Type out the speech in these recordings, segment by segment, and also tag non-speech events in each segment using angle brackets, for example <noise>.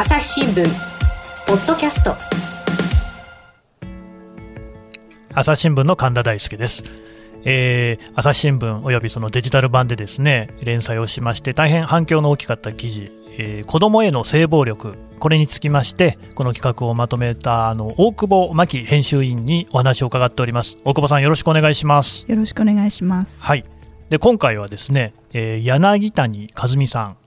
朝日新聞。ポッドキャスト。朝日新聞の神田大輔です、えー朝日新聞およびそのデジタル版でですね連載をしまして大変反響の大きかった記事、えー子どもへの性暴力これにつきましてこの企画をまとめたあの大久保真紀編集員にお話を伺っております。大久保さんよろしくお願いします。よろしくお願いします。はい。で今回はですね、えー柳谷和美さん。えー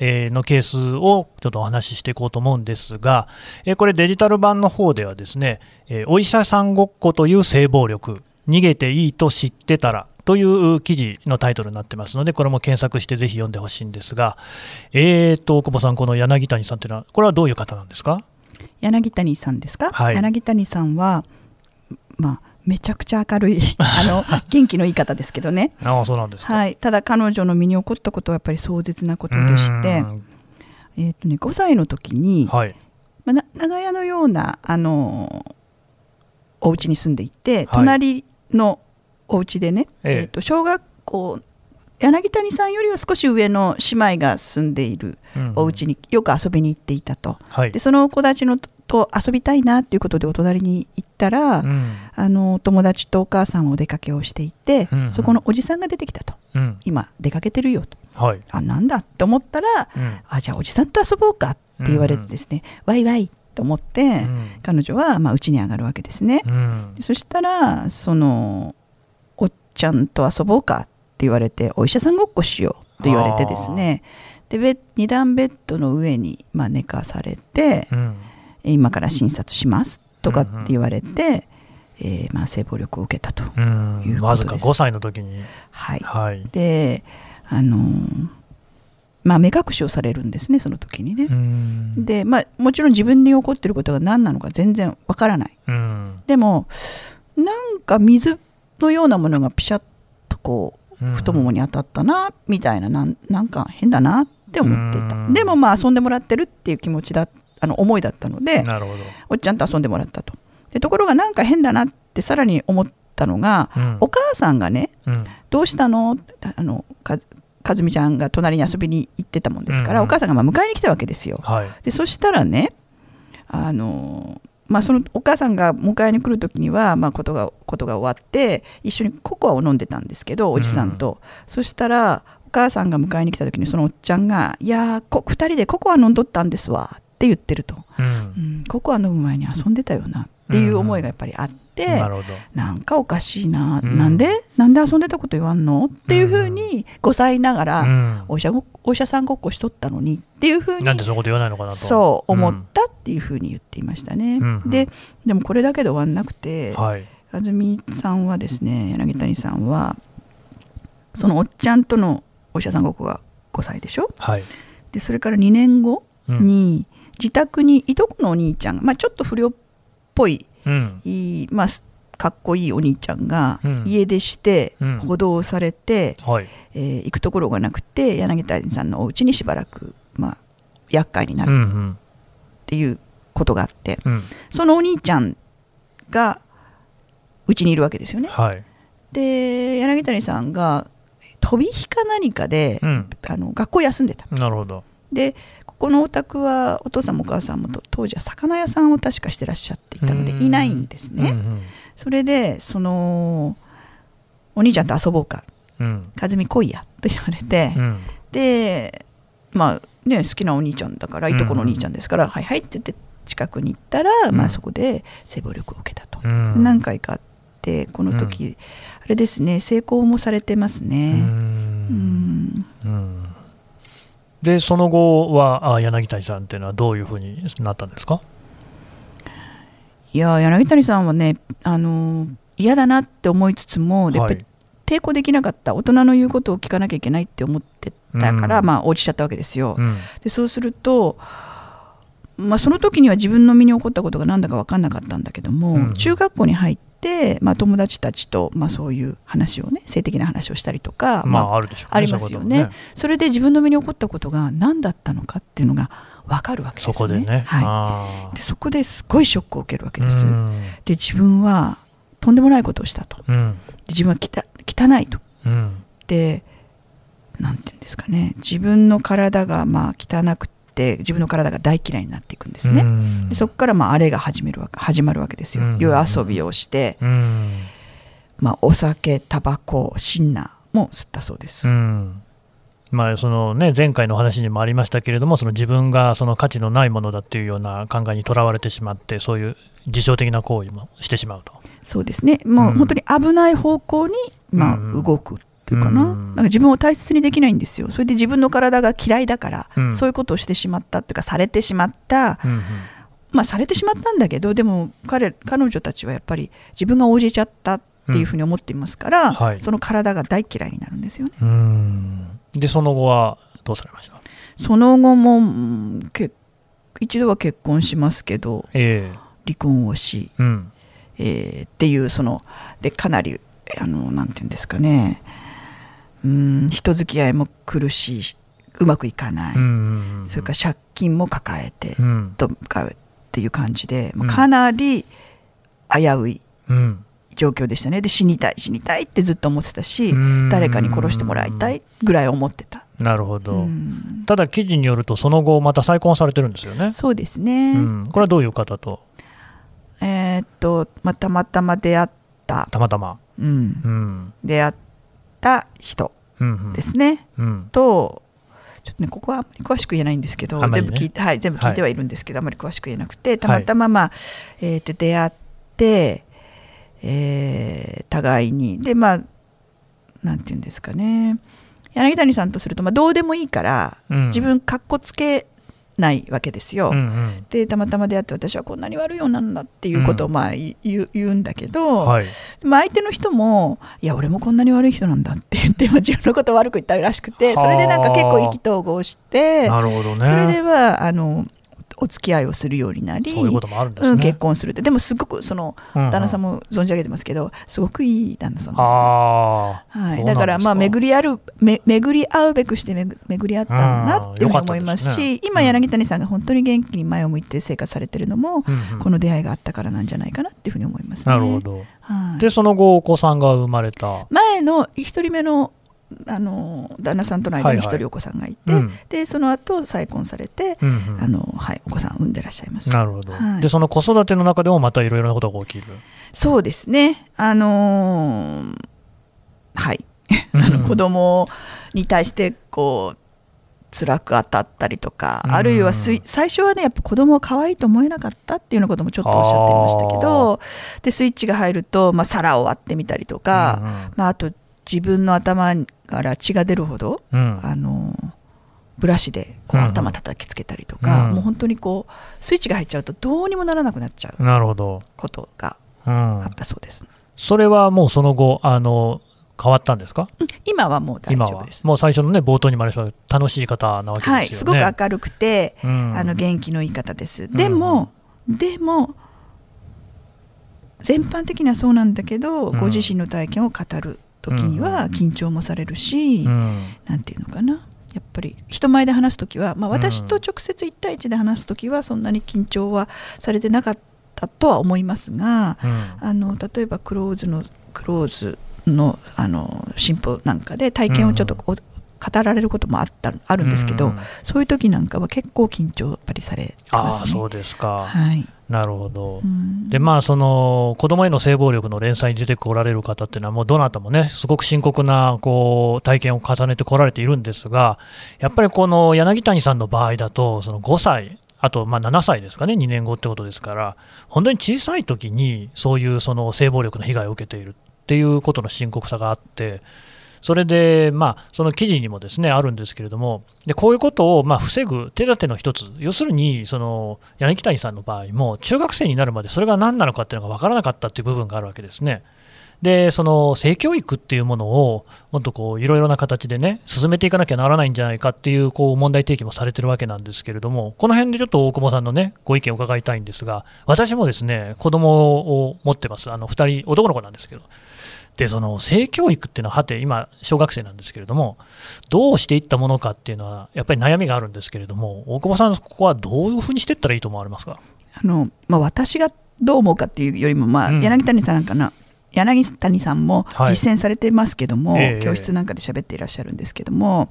のケースをちょっとお話ししていこうと思うんですが、えーこれデジタル版の方ではですね、えーお医者さんごっこという性暴力逃げていいと知ってたらという記事のタイトルになってますのでこれも検索してぜひ読んでほしいんですが、えーと大久保さんこの柳谷さんというのはこれはどういう方なんですか？柳谷さんですか、はい。柳谷さんは、まあ、めちゃくちゃ明るい <laughs> あの元気のいい方ですけどね、ああそうなんですか、はい、ただ彼女の身に起こったことはやっぱり壮絶なことでしてう、ん。えーとね、5歳の時に、はい。まあ、な長屋のようなあのお家に住んでいて、はい。隣のお家でね、ええ。えーと小学校柳谷さんよりは少し上の姉妹が住んでいるうん。お家によく遊びに行っていたと。はい。でその子たちのとと遊びたいなっていうことでお隣に行ったら、うん。あの友達とお母さんはお出かけをしていて、うんうん。そこのおじさんが出てきたと。うん。今出かけてるよと。はい。あなんだって思ったら、うん。あじゃあおじさんと遊ぼうかって言われてですね、ワイワイと思って、うん。彼女はまあ家に上がるわけですね、うん。そしたらそのおっちゃんと遊ぼうかって言われてお医者さんごっこしようと言われてですね。でベッ2段ベッドの上にまあ寝かされて、うん今から診察しますとかって言われて、えーまあ、性暴力を受けたと、うんいうことです。わずか5歳の時に。はい、はい。であのーまあ目隠しをされるんですねその時にね、うん。でまあもちろん自分に起こってることが何なのか全然わからない。うん。でもなんか水のようなものがピシャッとこううん。太ももに当たったなみたいななんなんか変だなって思っていた。うん。でもまあ遊んでもらってるっていう気持ちだあの思いだったのでおっちゃんと遊んでもらったと。でところがなんか変だなってさらに思ったのが、うん。お母さんがねうん。どうしたの？あのかかずみちゃんが隣に遊びに行ってたもんですから、うんうん。お母さんがまあ迎えに来たわけですよ。はい。でそしたらねあのまあ、そのお母さんが迎えに来る時には、まあ、ことがことが終わって一緒にココアを飲んでたんですけどおじさんと、そしたらお母さんが迎えに来た時にそのおっちゃんが「いやーこ2人でココア飲んどったんですわ」って言ってると、うん。うん、ココア飲む前に遊んでたよなっていう思いがやっぱりあって、なるほど。なんかおかしいな、うん。なんで？なんで遊んでたこと言わんの？っていうふうに5歳ながら、うん。お医者ごお医者さんごっこしとったのにっていうふうになんでそのこと言わないのかなと。そう思ったっていうふうに言っていましたね。うん。うん。ででもこれだけで終わんなくて、はい。安住さんはですね柳谷さんはそのおっちゃんとのお医者さんごっこが5歳でしょ？はい。でそれから2年後うん。に自宅にいとこのお兄ちゃんが、まあ、ちょっと不良っぽいうん。いい、まあ、すかっこいいお兄ちゃんがうん。家出してうん。補導されて、はい。えー行くところがなくて柳谷さんのお家にしばらく、まあ、厄介になうんうるん。っていうことがあって、うん。そのお兄ちゃんがうちにいるわけですよね。はい。で柳谷さんが飛び火か何かで、うん。あの学校休んでた。なるほどでここのお宅はお父さんもお母さんもと当時は魚屋さんを確かしてらっしゃっていたのでうん。いないんですね。うんそれでそのお兄ちゃんと遊ぼうか。うん。和美来いやと言われて、うん。でまあね好きなお兄ちゃんだからいとこのお兄ちゃんですから、はいはいって言って近くに行ったら、うん。まあ、そこで性暴力を受けたと、うん。何回かあってこの時、あれですね成功もされてますうね。うんん。うんでその後はあ柳谷さんっていうのはどういうふうになったんですか？いや柳谷さんはねあの嫌だなって思いつつも、やっぱり抵抗できなかった大人の言うことを聞かなきゃいけないって思ってたから、うん。まあ応じちゃったわけですよ、うん。でそうすると、まあ、その時には自分の身に起こったことが何だか分かんなかったんだけども、うん。中学校に入って、まあ、友達たちと、まあ、そういう話をね性的な話をしたりとか、ままあああるでしょうねありますよね。そういうこそれで自分の身に起こったことが何だったのかっていうのが分かるわけですね。そこでね。はあい、でそこですごいショックを受けるわけーです。うん。で自分はとんでもないことをしたと。でうん。自分はきた汚いと。うん。でなんていうんですかね。自分の体がまあ汚くって自分の体が大嫌いになっていくんですね。うんでそこからまああれが始めるわけ始まるわけですよ。うん夜遊びをして、うんまあ、お酒タバコシンナーも吸ったそうです。うんまあそのね、前回のお話にもありましたけれども、その自分がその価値のないものだっていうような考えにとらわれてしまって、そういう自傷的な行為もしてしまうと。そうですねもう本当に危ない方向に、まあ、うん動くっていうかな,、うん。なんか自分を大切にできないんですよ。それで自分の体が嫌いだから、うん。そういうことをしてしまったっていうかされてしまった、うんうん。まあ、されてしまったんだけどでも彼彼女たちはやっぱり自分が応じちゃったっていうふうに思っていますから、うんはい。その体が大嫌いになるんですよね。うん。で、その後はどうされました？その後も一度は結婚しますけどえ離婚をし、えうん。えーっていうそのでかなりあのなんていうんですかねうん人付き合いも苦しいしうまくいかない、それから借金も抱えて、うん。とかっていう感じで、まあうん。かなり危ういうん。状況でしたね。で死にたい死にたいってずっと思ってたしうん。誰かに殺してもらいたいぐらい思ってた、なるほど、うん。ただ記事によると、その後、また再婚されてるんですよね。そうですね、うん、これはどういう方と、えーっと、まあ、たまたま出会った、たまたま。うん、うん。出会った人うんうんですね、うん。とちょっとねここはあんまり詳しく言えないんですけど、ね。全部聞いてはい全部聞いてはい。るんですけど、あんまり詳しく言えなくてたまたままあ、えーと出会って、えー互いにでまあなんていうんですかね。柳谷さんとすると、まあ、どうでもいいから、うん。自分かっこつけないわけですよ。うんうんでたまたま出会って私はこんなに悪い女なんだっていうことをまあ言う言うんだけど、はいまあ、相手の人もいや俺もこんなに悪い人なんだって言って、まあ、自分のことを悪く言ったらしくてはあそれでなんか結構意気投合して、なるほどね。それではあのお付き合いをするようになりそうんですね。うん、結婚するってでもすごくその旦那さんも存じ上げてますけどすごくいい旦那さんです。あはい、だからまあ巡りあるめ巡り合うべくしてめぐ巡り合ったんだなっていうふうに思いますうんよかったですねし今柳谷さんが本当に元気に前を向いて生活されてるのも、あ、うんうんこの出会いがあったからなんじゃないかなっていうふうに思いますね。なるほど。はい、で、その後、お子さんが生まれた。前の一人目のあの旦那さんとの間に一人お子さんがいて、うん。でその後再婚されて、うんうん。あのはい、お子さん産んでらっしゃいます。なるほど、はい。で、その子育ての中でもまたいろいろなことが起きる。そうですね、あのーはい、あうん。<laughs> の子供に対してこう辛く当たったりとか、うんあるいはすい最初はねやっぱ子供を可愛いと思えなかったっていうようなこともちょっとおっしゃっていましたけどでスイッチが入ると、まあ、皿を割ってみたりとか、まあ、あと自分の頭から血が出るほど、うん。うんあのブラシでこううんうん頭叩きつけたりとか、うんもう本当にこうスイッチが入っちゃうとどうにもならなくなっちゃうなるほど、ことがうん。あったそうです。それはもうその後あの変わったんですか？うん。今はもう大丈夫です。もう最初のね冒頭にもありました楽しい方なわけですよね、はい、すごく明るくて、うん。あの元気のいい方です。でも、でも全般的にはそうなんだけど、うん。ご自身の体験を語る時には緊張もされるし、うん。なんていうのかな。やっぱり人前で話す時は、まあ、私と直接1対1で話す時はそんなに緊張はされてなかったとは思いますが、うん。あの例えばクローズのクローズのあの進歩なんかで体験をちょっとお語られることもあったあるんですけど、うんそういう時なんかは結構緊張やっぱりされてあますね。あそうですか、はい。なるほど、うん。でまあその子供への性暴力の連載に出てこられる方っていうのはもうどなたもねすごく深刻なこう体験を重ねてこられているんですがやっぱりこの柳谷さんの場合だとその5歳あとまあ7歳ですかね2年後ってことですから本当に小さい時にそういうその性暴力の被害を受けているっていうことの深刻さがあってそれで、まあ、その記事にもですねあるんですけれども、でこういうことをまあ防ぐ手立ての一つ、要するにその柳谷さんの場合も、中学生になるまでそれが何なのかっていうのが分からなかったっていう部分があるわけですね。でその性教育っていうものをもっとこういろいろな形でね進めていかなきゃならないんじゃないかっていうこう問題提起もされてるわけなんですけれどもこの辺でちょっと大久保さんのねご意見を伺いたいんですが私もですね子供を持ってますあの2人男の子なんですけどでその性教育っていうのははて今小学生なんですけれどもどうしていったものかっていうのはやっぱり悩みがあるんですけれども大久保さんここはどういうふうにしていったらいいと思われますか？あのまあ、私がどう思うかっていうよりも、まあうん。柳谷さんなんかな柳谷さんもはい。実践されてますけども、ええ。教室なんかで喋っていらっしゃるんですけども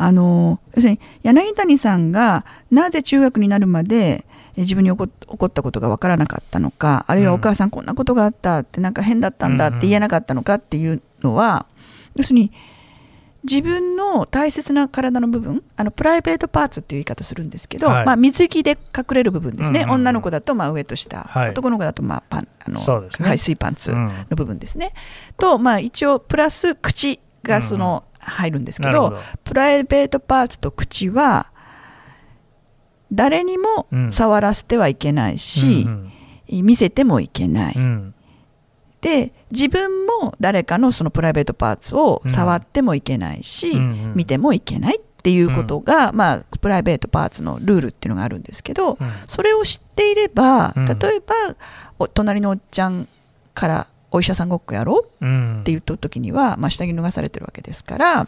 あの要するに柳谷さんがなぜ中学になるまでえ自分に起こったことが分からなかったのかあるいはお母さんこんなことがあったってなんか変だったんだって言えなかったのかっていうのは、要するに自分の大切な体の部分あのプライベートパーツっていう言い方するんですけど、はい。まあ、水着で隠れる部分ですね、うんうんうん。女の子だとまあ上と下、はい。男の子だとまあパンあの、排水パンツうん。の部分ですね。と、まあ、一応プラス口がその、入るんですけどプライベートパーツと口は誰にもうん。触らせてはいけないし、うん見せてもいけない。うん。うんで自分も誰かのそのプライベートパーツを触ってもいけないし、うんうん。見てもいけないっていうことが、まあ、プライベートパーツのルールっていうのがあるんですけど、うん。それを知っていればうん。例えば、お隣のおっちゃんからお医者さんごっこやろ？ううん。って言った時には、まあ、下着脱がされてるわけですから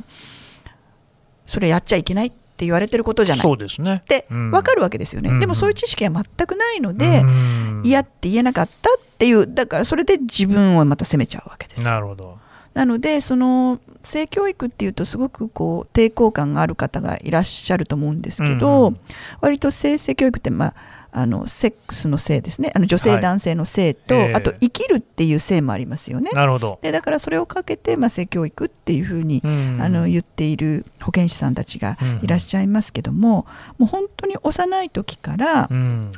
それやっちゃいけないって言われてることじゃない。っそうですね。てうん。分かるわけですよね、うん。でもそういう知識は全くないので、うん。嫌って言えなかったっていうだからそれで自分をまた責めちゃうわけです。なるほど。なのでその性教育っていうとすごくこう抵抗感がある方がいらっしゃると思うんですけど、うんうん。割と性性教育って、まあ、あのセックスの性ですね。あの女性、はい男性の性と、ええ。あと生きるっていう性もありますよね。なるほど。でだからそれをかけて、まあ、性教育っていうふうに、うん。あの言っている保健師さんたちがいらっしゃいますけども、もう本当に幼い時から、うん。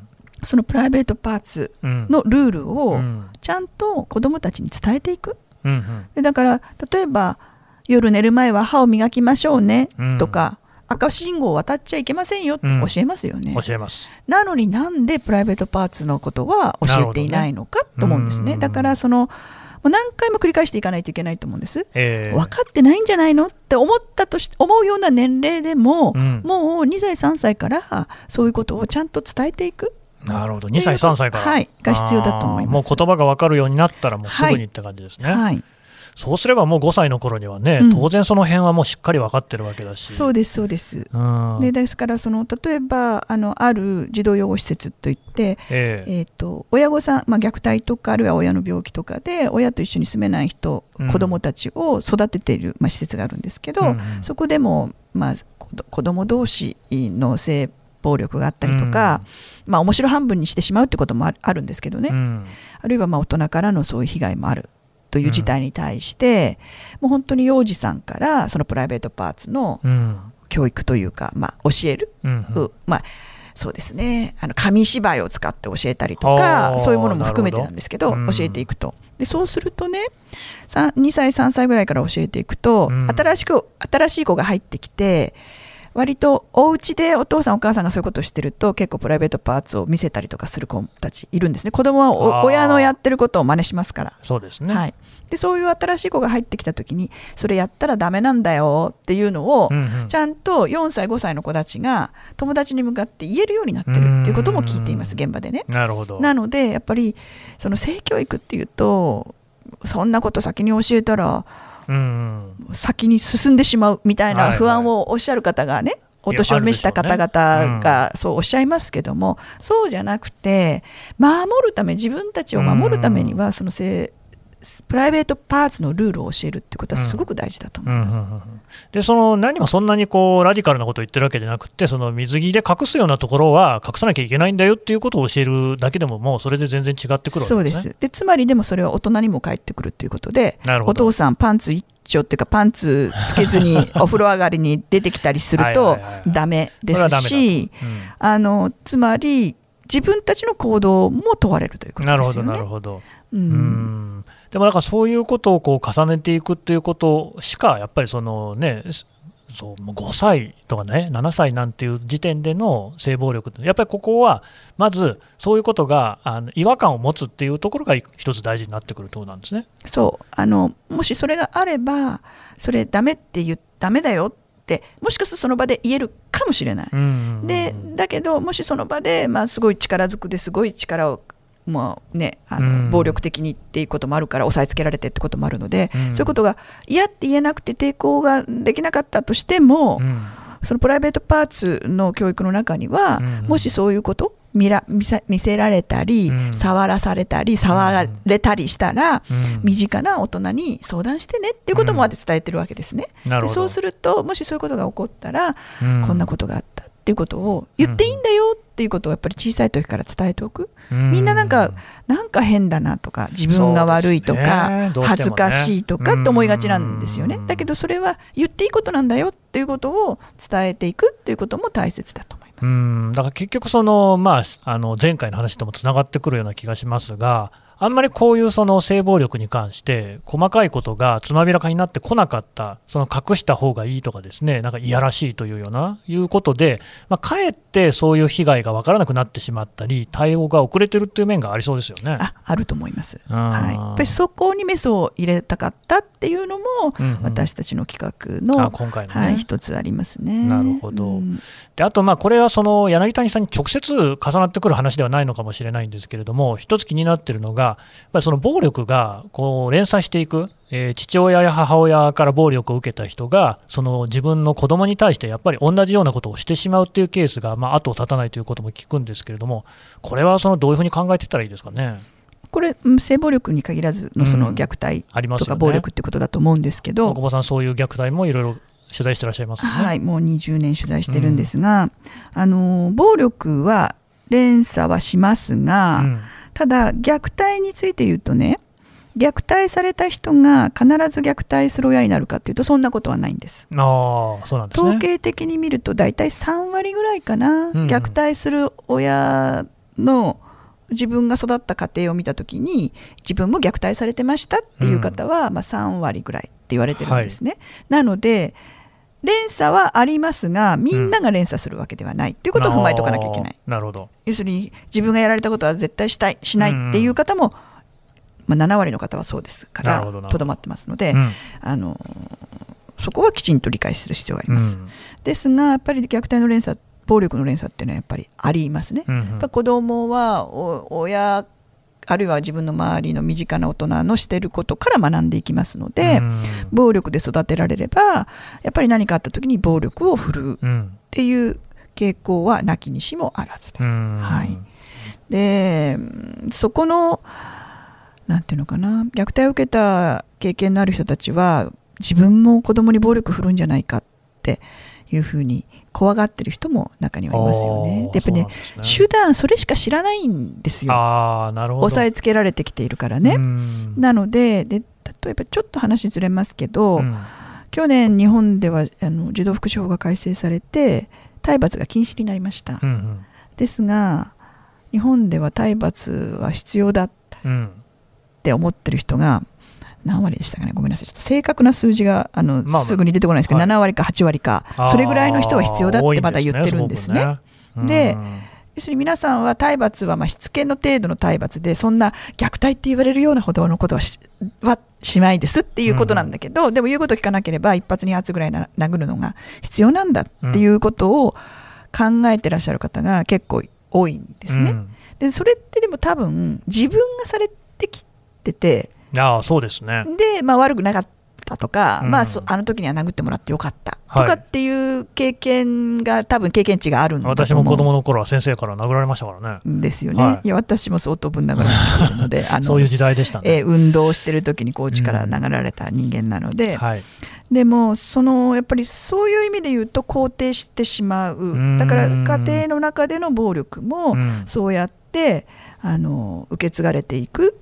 そのプライベートパーツうん。のルールうをん。ちゃんと子どもたちに伝えていく。うん。でだから例えば夜寝る前は歯を磨きましょうねうん。とか、赤信号を渡っちゃいけませんよってうん。教えますよね、教えます。なのになんでプライベートパーツのことは教えていないのかと思うんですね。うんだからその何回も繰り返していかないといけないと思うんです、えー分かってないんじゃないのって思ったとし思うような年齢でも、うん。もう2歳3歳からそういうことをちゃんと伝えていく。なるほど。2歳、3歳から。はい。が必要だと思います。もう言葉が分かるようになったら、もうすぐにって感じですね。はいそうすればもう5歳の頃にはね、うん。当然その辺はもうしっかり分かってるわけだし。そうですそうです。うん。でですからその例えばあのある児童養護施設といって、ええ。えー、と親御さん、まあ、虐待とかあるいは親の病気とかで親と一緒に住めない人、うん。子どもたちを育てている、まあ、施設があるんですけど、うんうん。そこでも、まあ、子ども同士の性暴力があったりとか、まあ面白半分にしてしまうってこともあるあるんですけどね、うん。あるいはまあ大人からのそういう被害もあるという事態に対して、もう本当に幼児さんからそのプライベートパーツのうん教育というか、まあ、教えるまあそうですね。あの紙芝居を使って教えたりとあかーそういうものも含めてなんですけどうん教えていくと。でそうするとねさん2歳3歳ぐらいから教えていくと、うん。新しく新しい子が入ってきて割とお家でお父さんお母さんがそういうことをしてると結構プライベートパーツを見せたりとかする子たちいるんですね子供は親のやってることを真似しますから。そうですね。はい、でそういう新しい子が入ってきた時にそれやったらダメなんだよっていうのを、うんうんちゃんと4歳5歳の子たちが友達に向かって言えるようになってるっていうことも聞いていますうん現場でね。なるほど。なのでやっぱりその性教育っていうとそんなこと先に教えたら先に進んでしまうみたいな不安をおっしゃる方がね、お年を召した方々がそうおっしゃいますけども、そうじゃなくて守るため自分たちを守るためにはその性プライベートパーツのルールを教えるってことはすごく大事だと思います。うんうんうんでその何もそんなにこうラディカルなことを言ってるわけじゃなくてその水着で隠すようなところは隠さなきゃいけないんだよっていうことを教えるだけでももうそれで全然違ってくるわそうでけですね。す。でつまりでもそれは大人にも返ってくるということでなるほど。お父さんパンツ一丁っていうかパンツつけずに <laughs> お風呂上がりに出てきたりするとはいはいはいはい。ダメですしあのつまり自分たちの行動も問われるということなるほどですよね。なるほど。ううん。んでもだからそういうことをこう重ねていくっていうことしかやっぱりそのねそうもう5歳とかね7歳なんていう時点での性暴力やっぱりここはまずそういうことがあの違和感を持つっていうところが一つ大事になってくるところなんですね。そうあのもしそれがあればそれダメって言うダメだよってもしかするとその場で言えるかもしれない。でだけどもしその場で、まあ、すごい力ずくですごい力をもうね、あのうん。暴力的にっていうこともあるから押さえつけられてってこともあるので、うん。そういうことが嫌って言えなくて抵抗ができなかったとしても、うん。そのプライベートパーツの教育の中には、うん。うんもしそういうこと見ら見せ見せられたり、うん。触らされたり触られたりしたら、うん。身近な大人に相談してねっていうことも伝えてるわけですね。でそうするともしそういうことが起こったら、うん。こんなことがあったっていうことを言っていいんだよっていうことをやっぱり小さい時から伝えておく。みんななんか、なんか変だなとか自分が悪いとか、ね。ね。恥ずかしいとかって思いがちなんですよね。うんだけどそれは言っていいことなんだよっていうことを伝えていくっていうことも大切だと思います。うん。だから結局その、まあ、あの前回の話ともつながってくるような気がしますが、あんまりこういうその性暴力に関して、細かいことがつまびらかになってこなかった、その隠した方がいいとかですね、なんかいやらしいというようないうことで、まあ、かえってそういう被害が分からなくなってしまったり、対応が遅れてるっていう面がありそうですよね。ああると思います、うんはい、やっぱりそこにメスを入れたかったっていうのも、うんうん私たちの企画あの、今回のね、はい、一つありますね。なるほど。うん。であと、まあこれはその柳谷さんに直接重なってくる話ではないのかもしれないんですけれども、一つ気になっているのが、やっぱりその暴力がこう連鎖していく、えー父親や母親から暴力を受けた人が、その自分の子供に対してやっぱり同じようなことをしてしまうっていうケースが、まあ、後を絶たないということも聞くんですけれども、これはそのどういうふうに考えていったらいいですかね？これうん性暴力に限らずのそのうん虐待。とか暴力ってことだと思うんですけど、大久保さん、そういう虐待もいろいろ取材してらっしゃいますよね。はい、もう20年取材してるんですが、あの暴力は連鎖はしますが、うんただ虐待について言うとね虐待された人が必ず虐待する親になるかっていうとそんなことはないんです。ああ、そうなんですね。統計的に見ると大体3割ぐらいかな、うん虐待する親の自分が育った家庭を見た時に自分も虐待されてましたっていう方は、まあ、3割ぐらいって言われてるんですね。なので連鎖はありますがみんなが連鎖するわけではないっていうことを踏まえておかなきゃいけない。あーなるほど。要するに自分がやられたことは絶対したいしないっていう方も、まあ、7割の方はそうですからとどまってますので、うんあのそこはきちんと理解する必要があります。うんですがやっぱり虐待の連鎖暴力の連鎖っていうのはやっぱりありますね。うんうんやっぱ子供はお親あるいは自分の周りの身近な大人のしてることから学んでいきますので、うん。暴力で育てられればやっぱり何かあった時に暴力を振るうっうんていう傾向はなきにしもあらずです。うん。はい。でうんそこのなんていうのかな虐待を受けた経験のある人たちは自分も子供に暴力振るんじゃないかっていうふうに怖がってる人も中にはいますよね。でやっぱりね手段それしか知らないんですよ。押さえつけられてきているからね。うんなのでで例えばちょっと話ずれますけど、うん去年日本ではあの児童福祉法が改正されて体罰が禁止になりました。うんうんですが日本では体罰は必要だっうんて思ってる人が何割でしたかね？ごめんなさい。ちょっと正確な数字があの、まあまあ。すぐに出てこないですけど、はい。7割か8割か。それぐらいの人は必要だってまだ言ってるんですね。ですねね要するに皆さんは体罰はまあしつけの程度の体罰でそんな虐待って言われるようなほどのことはしはしないですっていうことなんだけど、でも言うこと聞かなければ一発二発ぐらいな殴るのが必要なんだっていうことを考えてらっしゃる方が結構多いんですね。うん。でそれってでも多分自分がされてきててああそうですね。で、まあ、悪くなかったとか、うん。まあ、そあの時には殴ってもらってよかった。はい。とかっていう経験が多分経験値があるんだ私も子供の頃は先生から殴られましたからね。んですよね、はい。い、や私も相当ぶん殴られてるので <laughs> あのそういう時代でしたね、えー運動してる時にコーチから殴られた人間なので、はい。でもそのやっぱりそういう意味で言うと肯定してしまんうだから家庭の中での暴力もうん。そうやってあの受け継がれていく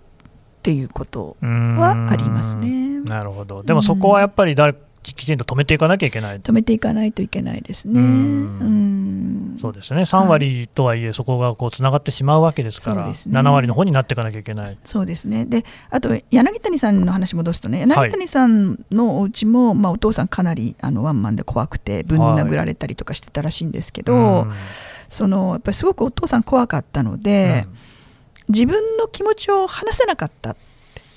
っていうことはありますね。なるほど。でもそこはやっぱり誰きちんと止めていかなきゃいけない。止めていかないといけないですね。ううん。んそうですね。3割とはいえそこがこうつながってしまうわけですからそうですね。7割の方になっていかなきゃいけない。そうですね。であと柳谷さんの話戻すとね柳谷さんのお家も、まあ、お父さんかなりあのワンマンで怖くてぶん殴られたりとかしてたらしいんですけど、うん。そのやっぱりすごくお父さん怖かったので、自分の気持ちを話せなかった。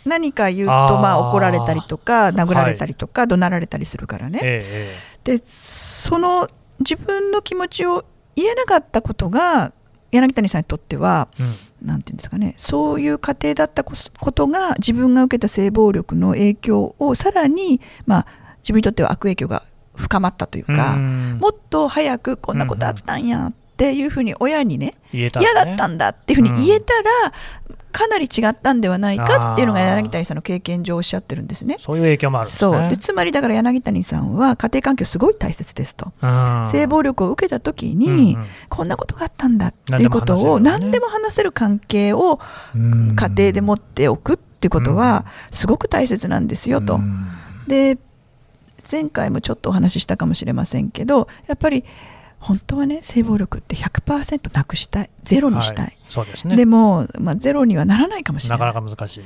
何か言うとまあ怒られたりとか殴られたりとか怒鳴られたりするからね、えでその自分の気持ちを言えなかったことが柳谷さんにとってはうん。なんていうんですかねそういう家庭だったこことが自分が受けた性暴力の影響をさらに、まあ、自分にとっては悪影響が深まったというか、うん。もっと早くこんなことあったんやってっていうふうに親にね嫌だったんだっていうふうに言えたら、かなり違ったんではないかっていうのが柳谷さんの経験上おっしゃってるんですね。そういう影響もあるんですね。そう。でつまりだから柳谷さんは家庭環境すごい大切ですと、うん。性暴力を受けた時に、うんうん。こんなことがあったんだっていうことを何でも話せる関係をうん。家庭で持っておくっていうことはすごく大切なんですよと。うん。で前回もちょっとお話ししたかもしれませんけどやっぱり本当はね性暴力って100%なくしたいゼロにしたい、はいそうですね。でも、まあ、ゼロにはならないかもしれなないかなか難しい。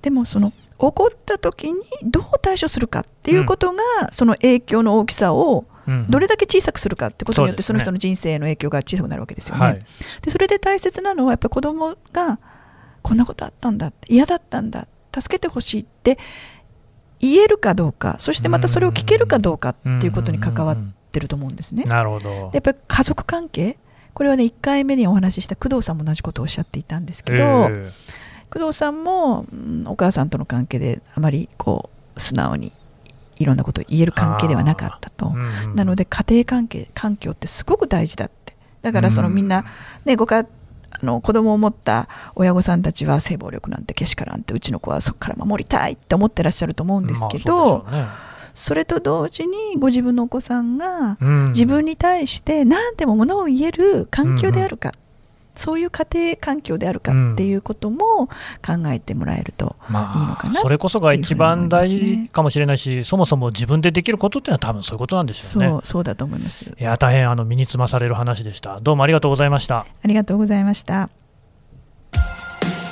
でもその起こった時にどう対処するかっていうことが、その影響の大きさをうんどれだけ小さくするかってことによってそ,、の人の人生への影響が小さくなるわけですよね。はい。でそれで大切なのはやっぱり子供がこんなことあったんだ嫌だったんだ助けてほしいって言えるかどうかそしてまたそれを聞けるかどうかっていうことに関わってると思うんですね。なるほどで。やっぱり家族関係これはね1回目にお話しした工藤さんも同じことをおっしゃっていたんですけど、え工藤さんも、うんお母さんとの関係であまりこう素直にいろんなことを言える関係ではなかったと。ーうんなので家庭関係環境ってすごく大事だってだからそのうんみんな、ね、ごかあの子供を持った親御さんたちは性暴力なんてけしからんってうちの子はそこから守りたいって思ってらっしゃると思うんですけど、まあそれと同時にご自分のお子さんがうん自分に対して何でもものを言える環境であるか、そういう家庭環境であるかっていうことも考えてもらえるとまあいいのかなそれこそが一番大事かもしれないし、そもそも自分でできることっていうのは多分そういうことなんでしょそううね。そうだと思いますいや大変あの身につまされる話でした。どうもありがとうございました。ありがとうございました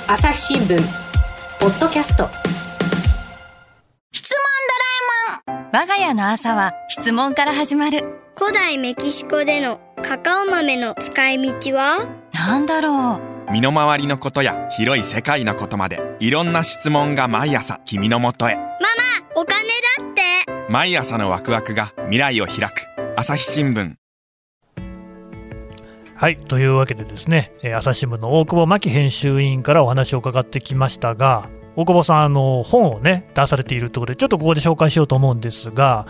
朝日新聞ポッドキャスト我が家の朝は質問から始まる。古代メキシコでのカカオ豆の使い道は？なんだろう。身の回りのことや広い世界のことまでいろんな質問が毎朝君のもとへ。お金だって。毎朝のワクワクが未来を開く。朝日新聞。はいというわけでですね、えー朝日新聞の大久保真紀編集委員からお話を伺ってきましたが大久保さんあの本をね出されているところでちょっとここで紹介しようと思うんですが、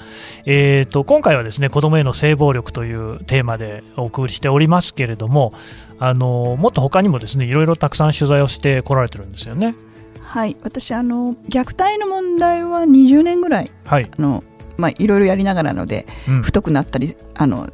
えー、と今回はですね子どもへの性暴力というテーマでお送りしておりますけれどもあのもっと他にもですねいろいろたくさん取材をしてこられてるんですよね。はい。私あの虐待の問題は20年ぐらいはい、あの、まあ、いろいろやりながらのでうん。太くなったりあの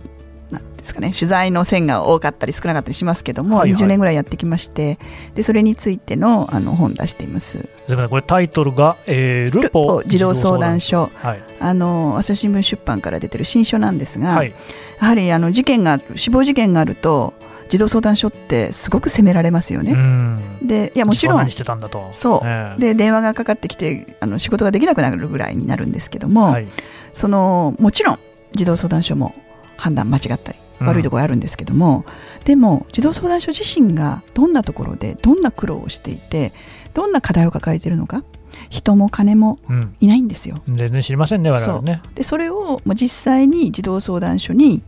ですかね。取材の線が多かったり少なかったりしますけども、はいはい。20年ぐらいやってきましてでそれについてのあの本出しています。すみませんこれタイトルが、えールポ児童相談。所。はい、あの朝日新聞出版から出てる新書なんですが、はい、やはりあの事件が死亡事件があると児童相談所ってすごく責められますようね。ん。でいやもちろんそんなにしてたんだと。そう。ええ。で電話がかかってきてあの仕事ができなくなるぐらいになるんですけども、はい。そのもちろん児童相談所も判断間違ったりうん悪いところあるんですけども、でも児童相談所自身がどんなところでどんな苦労をしていてどんな課題を抱えているのか人も金もうん、いないんですよ。全然知りませんね我々ね。でそれをまあ実際に児童相談所に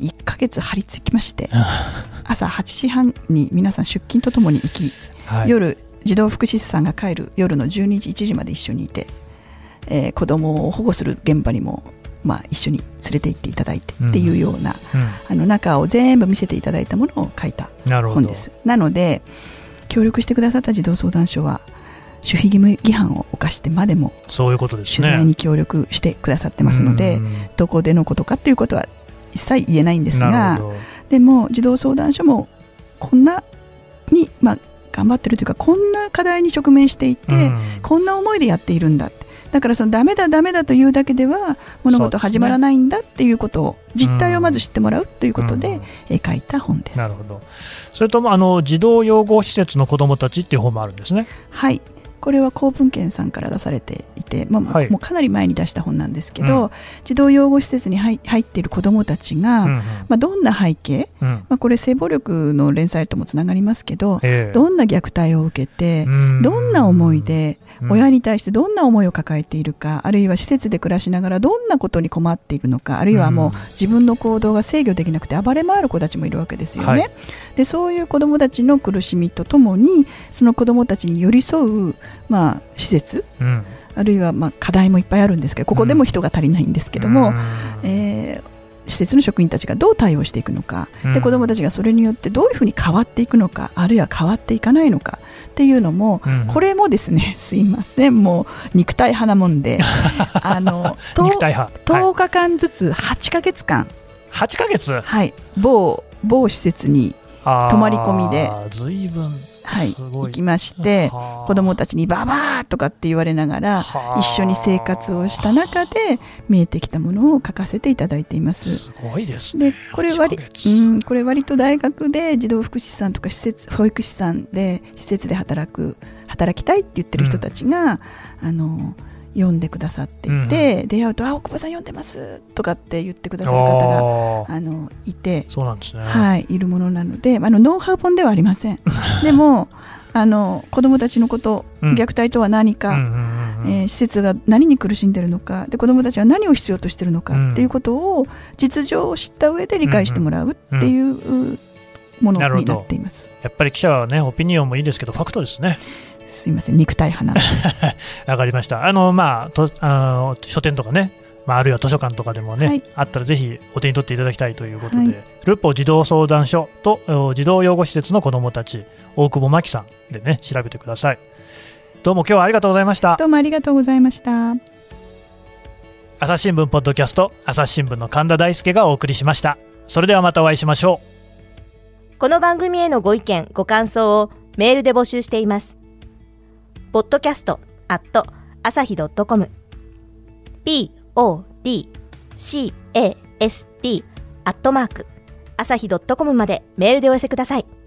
1ヶ月張り付きまして <laughs> 朝8時半に皆さん出勤とともに行き、はい。夜児童福祉士さんが帰る夜の12時1時まで一緒にいて、えー子供を保護する現場にも、まあ、一緒に連れて行っていただいてっていうような、うあの中を全部見せていただいたものを書いた本です。なので協力してくださった児童相談所は守秘義務違反を犯してまでもそういうことですね。取材に協力してくださってますので、うん。どこでのことかっていうことは一切言えないんですながでも児童相談所もこんなに、まあ、頑張ってるというかこんな課題に直面していて、うん。こんな思いでやっているんだってだからそのダメだダメだというだけでは物事始まらないんだっていうことを実態をまず知ってもらうということで、うん。えー書いた本です。なるほど。それともあの児童養護施設の子どもたちっていう本もあるんですね。はいこれは公文献さんから出されていて、まあはい。もうかなり前に出した本なんですけうど、児童養護施設に入入っている子どもたちが、うんうん。まあ、どんな背景、うん。まあ、これ性暴力の連載ともつながりますけど、ええ。どんな虐待を受けて、うん。どんな思いでうん。親に対してどんな思いを抱えているか、あるいは施設で暮らしながらどんなことに困っているのかあるいはもううん自分の行動が制御できなくて暴れ回る子たちもいるわけですよね。はい。でそういう子どもたちの苦しみとともにその子どもたちに寄り添う、まあ、施設うん。あるいはまあ課題もいっぱいあるんですけどここでも人が足りないんですけども、うん。えー施設の職員たちがどう対応していくのか、うん。で子どもたちがそれによってどういうふうに変わっていくのかあるいは変わっていかないのかっていうのも、うん。これもですね <laughs> すいませんもう肉体派なもんで <laughs> あの肉体派、はい、10日間ずつ8ヶ月間、8ヶ月？はい、某某施設に、泊泊まり込みで。ずいぶんはい、行きましてはあ。子どもたちにババアとかって言われながらはあ。一緒に生活をした中で見えてきたものを書かせていただいています。すごいですね。でこれ割8ヶ月。うん、これ割と大学で児童福祉士さんとか施設保育士さんで施設で働く働きたいって言ってる人たちが、あの読んでくださっていて、出会うと「あ大久保さん読んでます」とかって言ってくださる方があのいて、そうなんですね、はい、いるものなのであのノウハウ本ではありません。<laughs> でもあの子どもたちのこと、うん。虐待とは何か、うんうんうんうん。えー施設が何に苦しんでるのかで子どもたちは何を必要としてるのかうん。っていうことを実情を知った上で理解してもらうっていうものになっています。やっぱり記者はねオピニオンもいいですけどファクトですねすいません肉体派な <laughs> わかりました。あのまあとあの書店とかねまあ、あるいは図書館とかでもね、はい。あったらぜひお手に取っていただきたいということで、はい。ルッポ児童相談所とお児童養護施設の子どもたち大久保真紀さんでね調べてください。どうも今日はありがとうございました。どうもありがとうございました。朝日新聞ポッドキャスト朝日新聞の神田大輔がお送りしました。それではまたお会いしましょう。この番組へのご意見、ご感想をメールで募集しています。Podcast at 朝日 .com p o d c a s t アットマーク朝日 .com までメールでお寄せください。